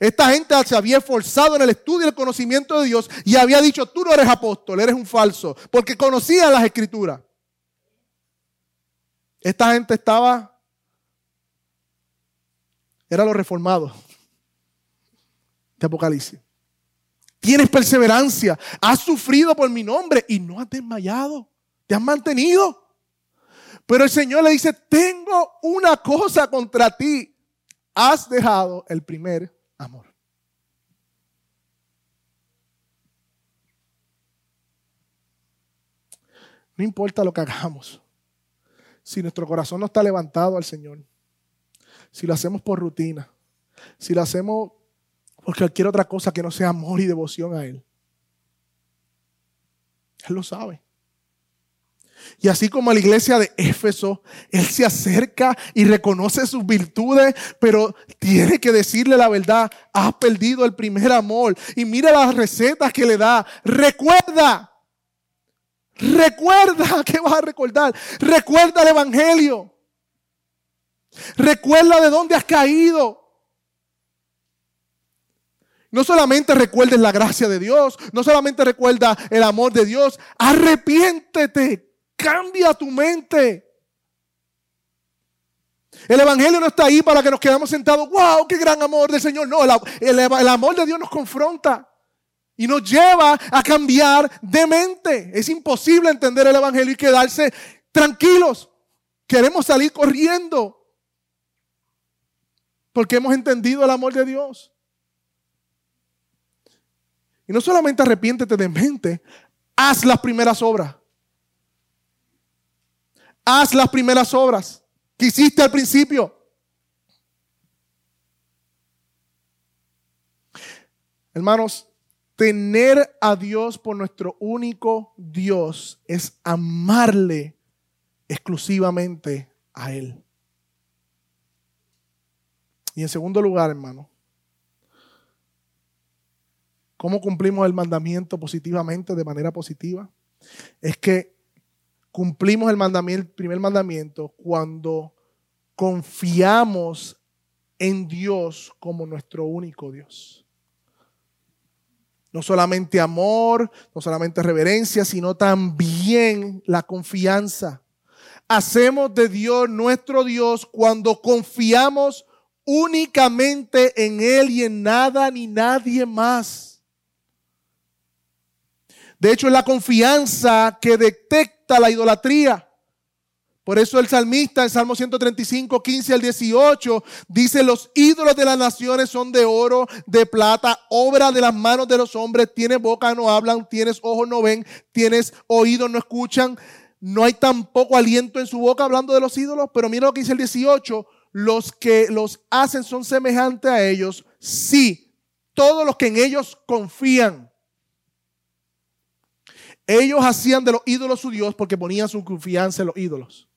Esta gente se había esforzado en el estudio y el conocimiento de Dios y había dicho, tú no eres apóstol, eres un falso, porque conocía las escrituras. Esta gente estaba, era los reformados de Apocalipsis. Tienes perseverancia, has sufrido por mi nombre y no has desmayado, te has mantenido. Pero el Señor le dice, tengo una cosa contra ti, has dejado el primer amor. No importa lo que hagamos, si nuestro corazón no está levantado al Señor, si lo hacemos por rutina, si lo hacemos por cualquier otra cosa que no sea amor y devoción a Él, Él lo sabe. Y así como a la iglesia de Éfeso, Él se acerca y reconoce sus virtudes, pero tiene que decirle la verdad, has perdido el primer amor. Y mira las recetas que le da. Recuerda, recuerda, ¿qué vas a recordar? Recuerda el Evangelio. Recuerda de dónde has caído. No solamente recuerdes la gracia de Dios, no solamente recuerda el amor de Dios, arrepiéntete, Cambia tu mente. El Evangelio no está ahí para que nos quedamos sentados, wow, qué gran amor del Señor. No, el, amor de Dios nos confronta Y nos lleva a cambiar de mente. Es imposible entender el Evangelio y quedarse tranquilos. Queremos salir corriendo. Porque hemos entendido el amor de Dios. Y no solamente arrepiéntete de mente, haz las primeras obras. Haz las primeras obras que hiciste al principio. Hermanos, tener a Dios por nuestro único Dios es amarle exclusivamente a Él. Y en segundo lugar, hermano, ¿cómo cumplimos el mandamiento positivamente, de manera positiva? Es que cumplimos el, primer mandamiento cuando confiamos en Dios como nuestro único Dios. No solamente amor, no solamente reverencia, sino también la confianza. Hacemos de Dios nuestro Dios cuando confiamos únicamente en Él y en nada ni nadie más. De hecho, es la confianza que detecta la idolatría. Por eso el salmista en Salmo 135, 15 al 18 dice, los ídolos de las naciones son de oro, de plata, obra de las manos de los hombres, tienes boca, no hablan, tienes ojos, no ven, tienes oídos, no escuchan, no hay tampoco aliento en su boca hablando de los ídolos, pero mira lo que dice el 18, los que los hacen son semejantes a ellos, sí, todos los que en ellos confían. Ellos hacían de los ídolos su Dios porque ponían su confianza en los ídolos.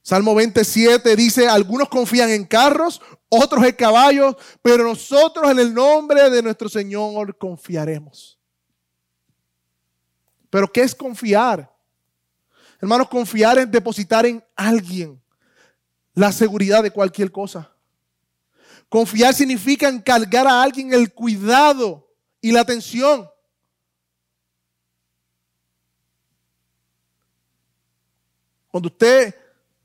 Salmo 27 dice, algunos confían en carros, otros en caballos, pero nosotros en el nombre de nuestro Señor confiaremos. Pero ¿qué es confiar? Hermanos, confiar es depositar en alguien la seguridad de cualquier cosa. Confiar significa encargar a alguien el cuidado y la atención. Cuando usted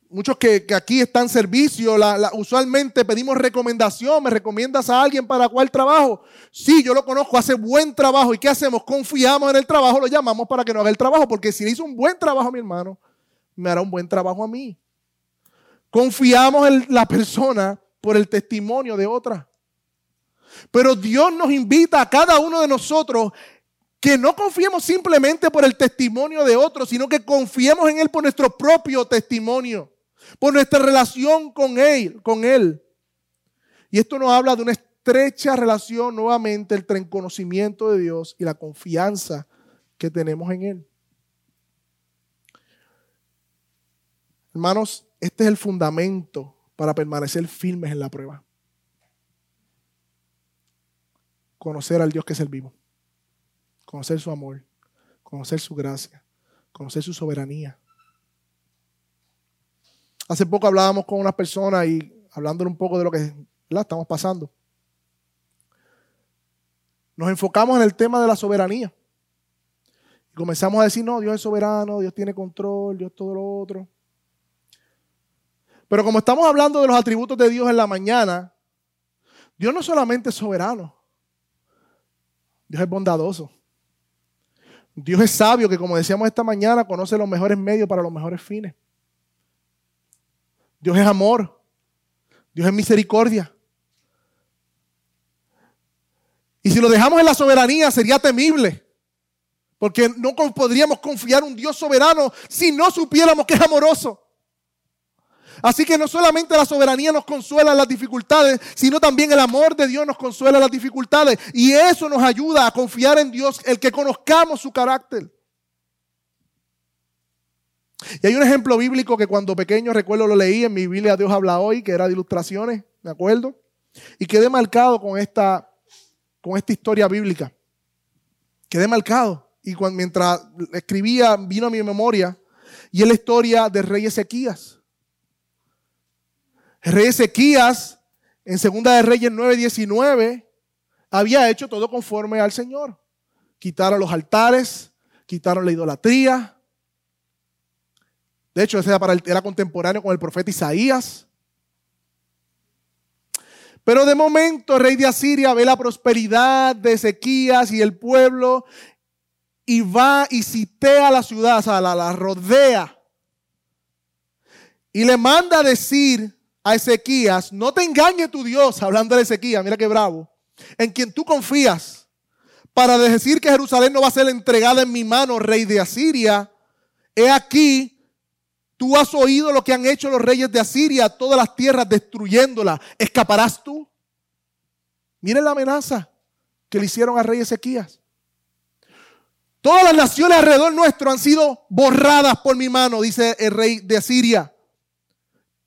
muchos que, aquí están en servicio, usualmente pedimos recomendación, me recomiendas a alguien para cuál trabajo. Sí, yo lo conozco, hace buen trabajo. ¿Y qué hacemos? Confiamos en el trabajo, lo llamamos para que no haga el trabajo, porque si le hizo un buen trabajo a mi hermano, me hará un buen trabajo a mí. Confiamos en la persona por el testimonio de otra. Pero Dios nos invita a cada uno de nosotros que no confiemos simplemente por el testimonio de otros, sino que confiemos en Él por nuestro propio testimonio por nuestra relación con Él, con Él. Y esto nos habla de una estrecha relación nuevamente entre el conocimiento de Dios y la confianza que tenemos en Él. Hermanos, este es el fundamento para permanecer firmes en la prueba. Conocer al Dios que servimos. Conocer su amor. Conocer su gracia. Conocer su soberanía. Hace poco hablábamos con una persona y hablándole un poco de lo que estamos pasando. Nos enfocamos en el tema de la soberanía. Y comenzamos a decir, no, Dios es soberano, Dios tiene control, Dios todo lo otro. Pero como estamos hablando de los atributos de Dios en la mañana, Dios no solamente es soberano, Dios es bondadoso. Dios es sabio que, como decíamos esta mañana, conoce los mejores medios para los mejores fines. Dios es amor. Dios es misericordia. Y si lo dejamos en la soberanía sería temible. Porque no podríamos confiar en un Dios soberano si no supiéramos que es amoroso. Así que no solamente la soberanía nos consuela en las dificultades, sino también el amor de Dios nos consuela en las dificultades. Y eso nos ayuda a confiar en Dios, el que conozcamos su carácter. Y hay un ejemplo bíblico que cuando pequeño recuerdo lo leí en mi Biblia Dios habla hoy, que era de ilustraciones, ¿me acuerdo? Y quedé marcado con esta, con esta historia bíblica. Quedé marcado. Y cuando, mientras escribía, vino a mi memoria, y es la historia del rey Ezequías. El rey Ezequías, en Segunda de Reyes 9:19, había hecho todo conforme al Señor. Quitaron los altares, quitaron la idolatría, de hecho, ese era, contemporáneo con el profeta Isaías. Pero de momento el rey de Asiria ve la prosperidad de Ezequías y el pueblo y va y citea la ciudad, la, la rodea. Y le manda a decir a Ezequías, no te engañe tu Dios, hablando de Ezequías, mira qué bravo, en quien tú confías, para decir que Jerusalén no va a ser entregada en mi mano, rey de Asiria. He aquí, tú has oído lo que han hecho los reyes de Asiria, todas las tierras destruyéndolas. ¿Escaparás tú? Miren la amenaza que le hicieron al rey Ezequías. Todas las naciones alrededor nuestro han sido borradas por mi mano, dice el rey de Asiria.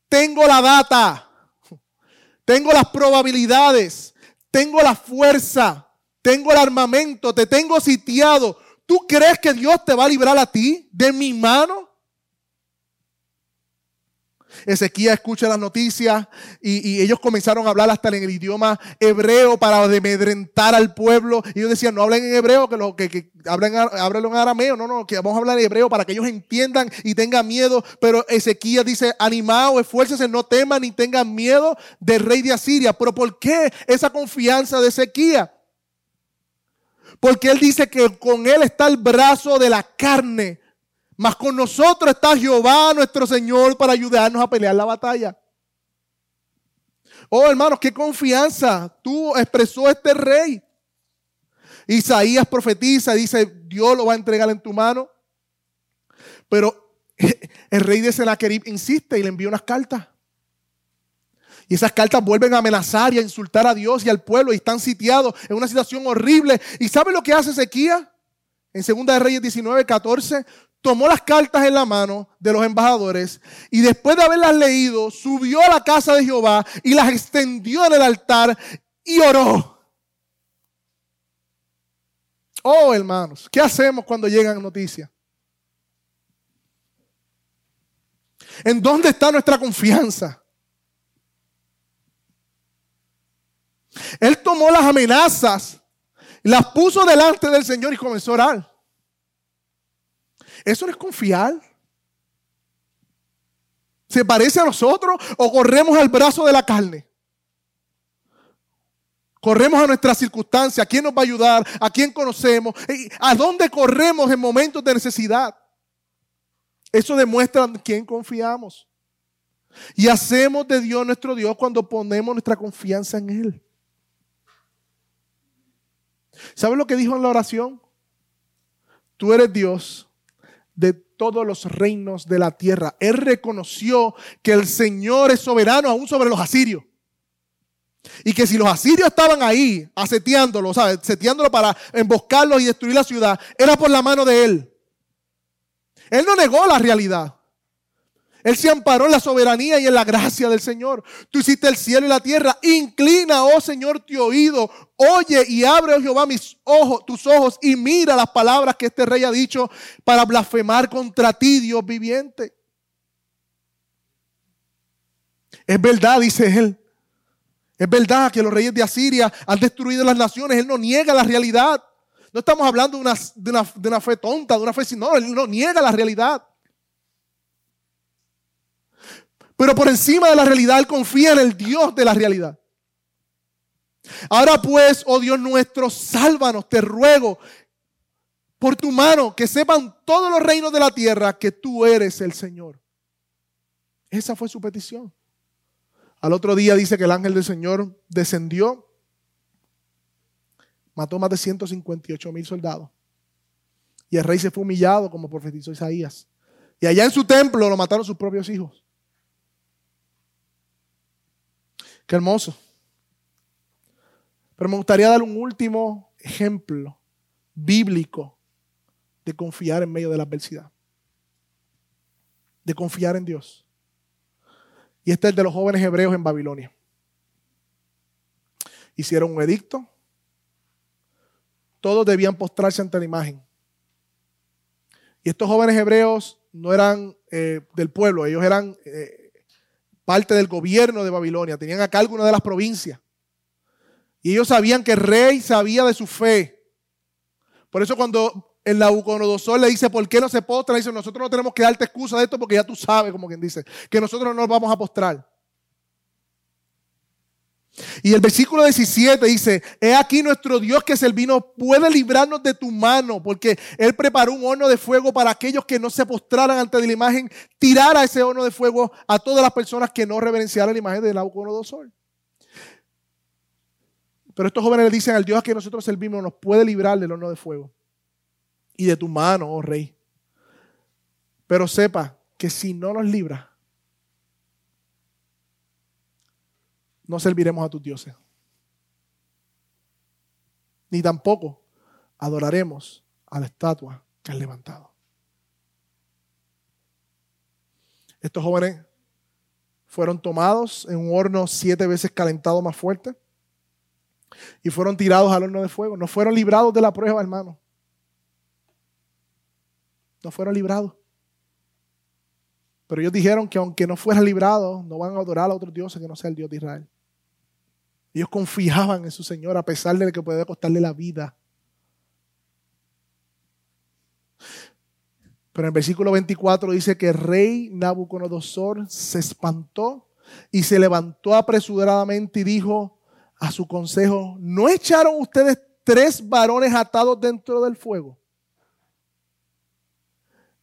Tengo la data, tengo las probabilidades, tengo la fuerza, tengo el armamento, te tengo sitiado. ¿Tú crees que Dios te va a librar a ti de mi mano? Ezequiel escucha las noticias y, ellos comenzaron a hablar hasta en el idioma hebreo para demedrentar al pueblo. Y ellos decían, no hablen en hebreo, que, lo, que, hablen, en arameo. No, no, que vamos a hablar en hebreo para que ellos entiendan y tengan miedo. Pero Ezequiel dice, animado, esfuércese, no teman ni tengan miedo del rey de Asiria. Pero ¿por qué esa confianza de Ezequiel? Porque él dice que con él está el brazo de la carne mas con nosotros está Jehová nuestro Señor para ayudarnos a pelear la batalla. Oh hermanos, qué confianza tú expresó este rey. Isaías profetiza, dice, Dios lo va a entregar en tu mano. Pero el rey de Senaquerib insiste y le envía unas cartas. Y esas cartas vuelven a amenazar y a insultar a Dios y al pueblo y están sitiados en una situación horrible. ¿Y sabe lo que hace Ezequiel? En 2 de Reyes 19, 14, tomó las cartas en la mano de los embajadores y después de haberlas leído, subió a la casa de Jehová y las extendió en el altar y oró. Oh, hermanos, ¿qué hacemos cuando llegan noticias? ¿En dónde está nuestra confianza? Él tomó las amenazas, las puso delante del Señor y comenzó a orar. ¿Eso no es confiar? ¿Se parece a nosotros o corremos al brazo de la carne? Corremos a nuestras circunstancias. ¿A quién nos va a ayudar? ¿A quién conocemos? ¿A dónde corremos en momentos de necesidad? Eso demuestra en quién confiamos. Y hacemos de Dios nuestro Dios cuando ponemos nuestra confianza en Él. ¿Sabes lo que dijo en la oración? Tú eres Dios de todos los reinos de la tierra. Él reconoció que el Señor es soberano aún sobre los asirios. Y que si los asirios estaban ahí, aseteándolo, ¿sabes? Seteándolo para emboscarlos y destruir la ciudad, era por la mano de Él. Él no negó la realidad. Él se amparó en la soberanía y en la gracia del Señor. Tú hiciste el cielo y la tierra. Inclina, oh Señor, tu oído. Oye y abre, oh Jehová, mis ojos, tus ojos y mira las palabras que este rey ha dicho para blasfemar contra ti, Dios viviente. Es verdad, dice él. Es verdad que los reyes de Asiria han destruido las naciones. Él no niega la realidad. No estamos hablando de una, de una, de una fe tonta, de una fe sin. No, él no niega la realidad. Pero por encima de la realidad, Él confía en el Dios de la realidad. Ahora pues, oh Dios nuestro, sálvanos, te ruego, por tu mano, que sepan todos los reinos de la tierra que tú eres el Señor. Esa fue su petición. Al otro día dice que el ángel del Señor descendió, mató más de 158 mil soldados. Y el rey se fue humillado, como profetizó Isaías. Y allá en su templo lo mataron sus propios hijos. Qué hermoso. Pero me gustaría dar un último ejemplo bíblico de confiar en medio de la adversidad. De confiar en Dios. Y este es el de los jóvenes hebreos en Babilonia. Hicieron un edicto. Todos debían postrarse ante la imagen. Y estos jóvenes hebreos no eran eh, del pueblo, ellos eran eh, parte del gobierno de Babilonia, tenían a cargo una de las provincias. Y ellos sabían que el rey sabía de su fe. Por eso cuando el Nabucodonosor le dice, ¿por qué no se postra? Dice, nosotros no tenemos que darte excusa de esto porque ya tú sabes, como quien dice, que nosotros no nos vamos a postrar. Y el versículo 17 dice, he aquí nuestro Dios que vino puede librarnos de tu mano, porque Él preparó un horno de fuego para aquellos que no se postraran ante la imagen, tirar a ese horno de fuego a todas las personas que no reverenciaran la imagen de Nabucodonosor. Pero estos jóvenes le dicen al Dios a que nosotros servimos nos puede librar del horno de fuego y de tu mano, oh rey. Pero sepa que si no nos libra, no serviremos a tus dioses. Ni tampoco adoraremos a la estatua que has levantado. Estos jóvenes fueron tomados en un horno siete veces calentado más fuerte y fueron tirados al horno de fuego. No fueron librados de la prueba, hermano. No fueron librados. Pero ellos dijeron que aunque no fueran librados, no van a adorar a otros dioses que no sea el Dios de Israel. Ellos confiaban en su Señor a pesar de que podía costarle la vida. Pero en el versículo 24 dice que el rey Nabucodonosor se espantó y se levantó apresuradamente y dijo a su consejo, ¿no echaron ustedes tres varones atados dentro del fuego?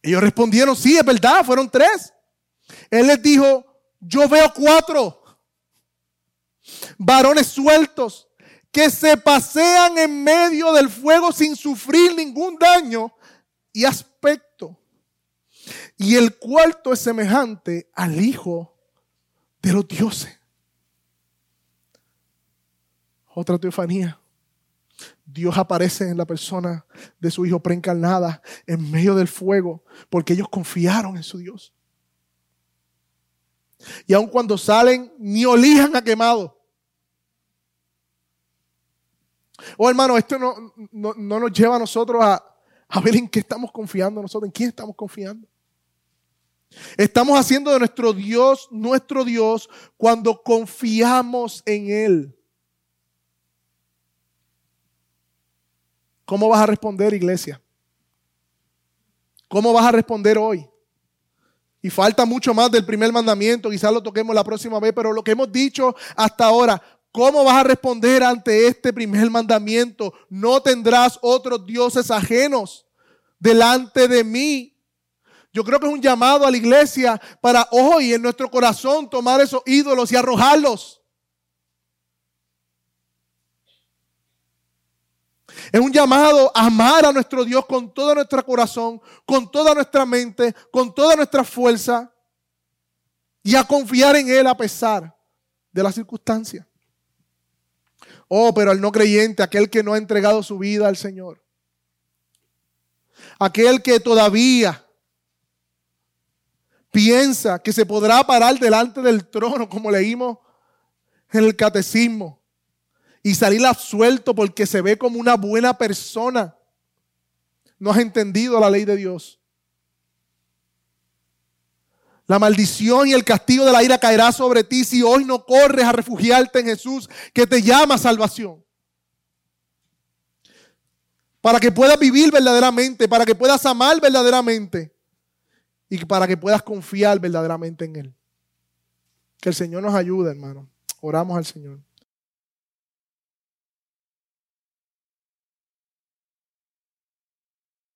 Ellos respondieron, sí, es verdad, fueron tres. Él les dijo, yo veo cuatro varones sueltos que se pasean en medio del fuego sin sufrir ningún daño y aspecto. Y el cuarto es semejante al Hijo de los dioses. Otra teofanía. Dios aparece en la persona de su Hijo preencarnada en medio del fuego porque ellos confiaron en su Dios. Y aun cuando salen, ni olijan a quemado. Oh hermano, esto no, no, nos lleva a nosotros a, a ver en qué estamos confiando nosotros, en quién estamos confiando. Estamos haciendo de nuestro Dios nuestro Dios cuando confiamos en Él. ¿Cómo vas a responder, iglesia? ¿Cómo vas a responder hoy? Y falta mucho más del primer mandamiento, quizás lo toquemos la próxima vez, pero lo que hemos dicho hasta ahora, ¿Cómo vas a responder ante este primer mandamiento? No tendrás otros dioses ajenos delante de mí. Yo creo que es un llamado a la iglesia para hoy en nuestro corazón tomar esos ídolos y arrojarlos. Es un llamado a amar a nuestro Dios con todo nuestro corazón, con toda nuestra mente, con toda nuestra fuerza y a confiar en Él a pesar de las circunstancias. Oh, pero al no creyente, aquel que no ha entregado su vida al Señor. Aquel que todavía piensa que se podrá parar delante del trono, como leímos en el catecismo, y salir absuelto porque se ve como una buena persona. No has entendido la ley de Dios. La maldición y el castigo de la ira caerá sobre ti si hoy no corres a refugiarte en Jesús que te llama salvación. Para que puedas vivir verdaderamente, para que puedas amar verdaderamente y para que puedas confiar verdaderamente en Él. Que el Señor nos ayude, hermano. Oramos al Señor.